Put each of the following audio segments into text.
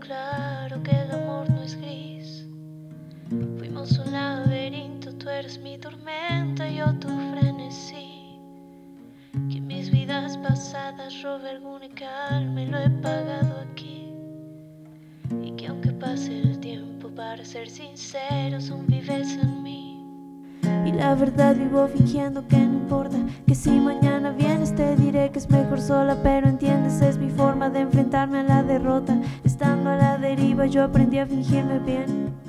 claro que el amor no es gris. Fuimos un laberinto, tú eres mi tormenta, yo tu frenesí. Que en mis vidas pasadas robe alguna calma y lo he pagado aquí. Y que aunque pase el tiempo, para ser sinceros, aún vives en mí. Y la verdad vivo fingiendo que no importa Que si mañana vienes te que es mejor sola Pero entiendes es mi forma de enfrentarme a la derrota. Estando a la deriva yo aprendí a fingirme bien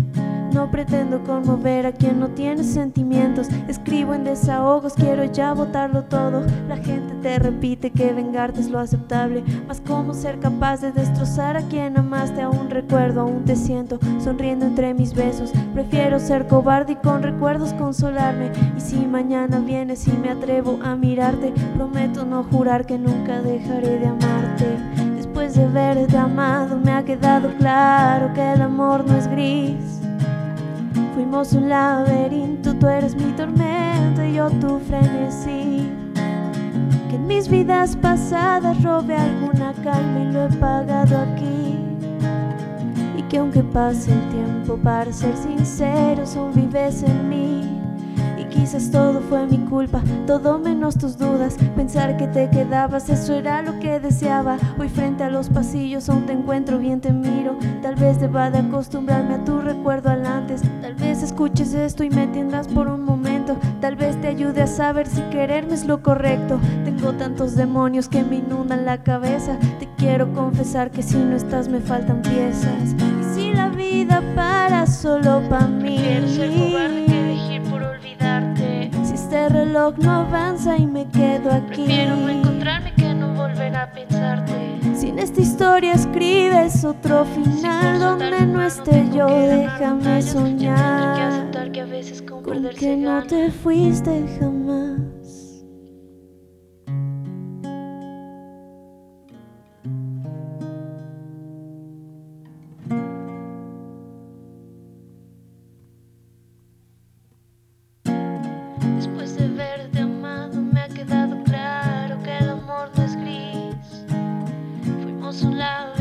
no pretendo conmover a quien no tiene sentimientos. Escribo en desahogos, quiero ya botarlo todo. La gente te repite que vengarte es lo aceptable. Mas cómo ser capaz de destrozar a quien amaste, aún recuerdo, aún te siento sonriendo entre mis besos. Prefiero ser cobarde y con recuerdos consolarme. Y si mañana vienes y me atrevo a mirarte, prometo no jurar que nunca dejaré de amarte. Después de verte amado, me ha quedado claro que el amor no es gris. Fuimos un laberinto, tú eres mi tormenta y yo tu frenesí. Que en mis vidas pasadas robe alguna calma y lo he pagado aquí. Y que aunque pase el tiempo, para ser sinceros, aún vives en mí. Quizás todo fue mi culpa, todo menos tus dudas. Pensar que te quedabas, eso era lo que deseaba. Hoy frente a los pasillos aún te encuentro bien, te miro. Tal vez deba de acostumbrarme a tu recuerdo al antes. Tal vez escuches esto y me entiendas por un momento. Tal vez te ayude a saber si quererme es lo correcto. Tengo tantos demonios que me inundan la cabeza. Te quiero confesar que si no estás me faltan piezas. Y si la vida para solo para este reloj no avanza y me quedo aquí. Prefiero no encontrarme que no volver a pensarte. Si en esta historia escribes otro final donde no esté yo, déjame soñar. Que que a veces con, con que no te fuiste jamás. so loud.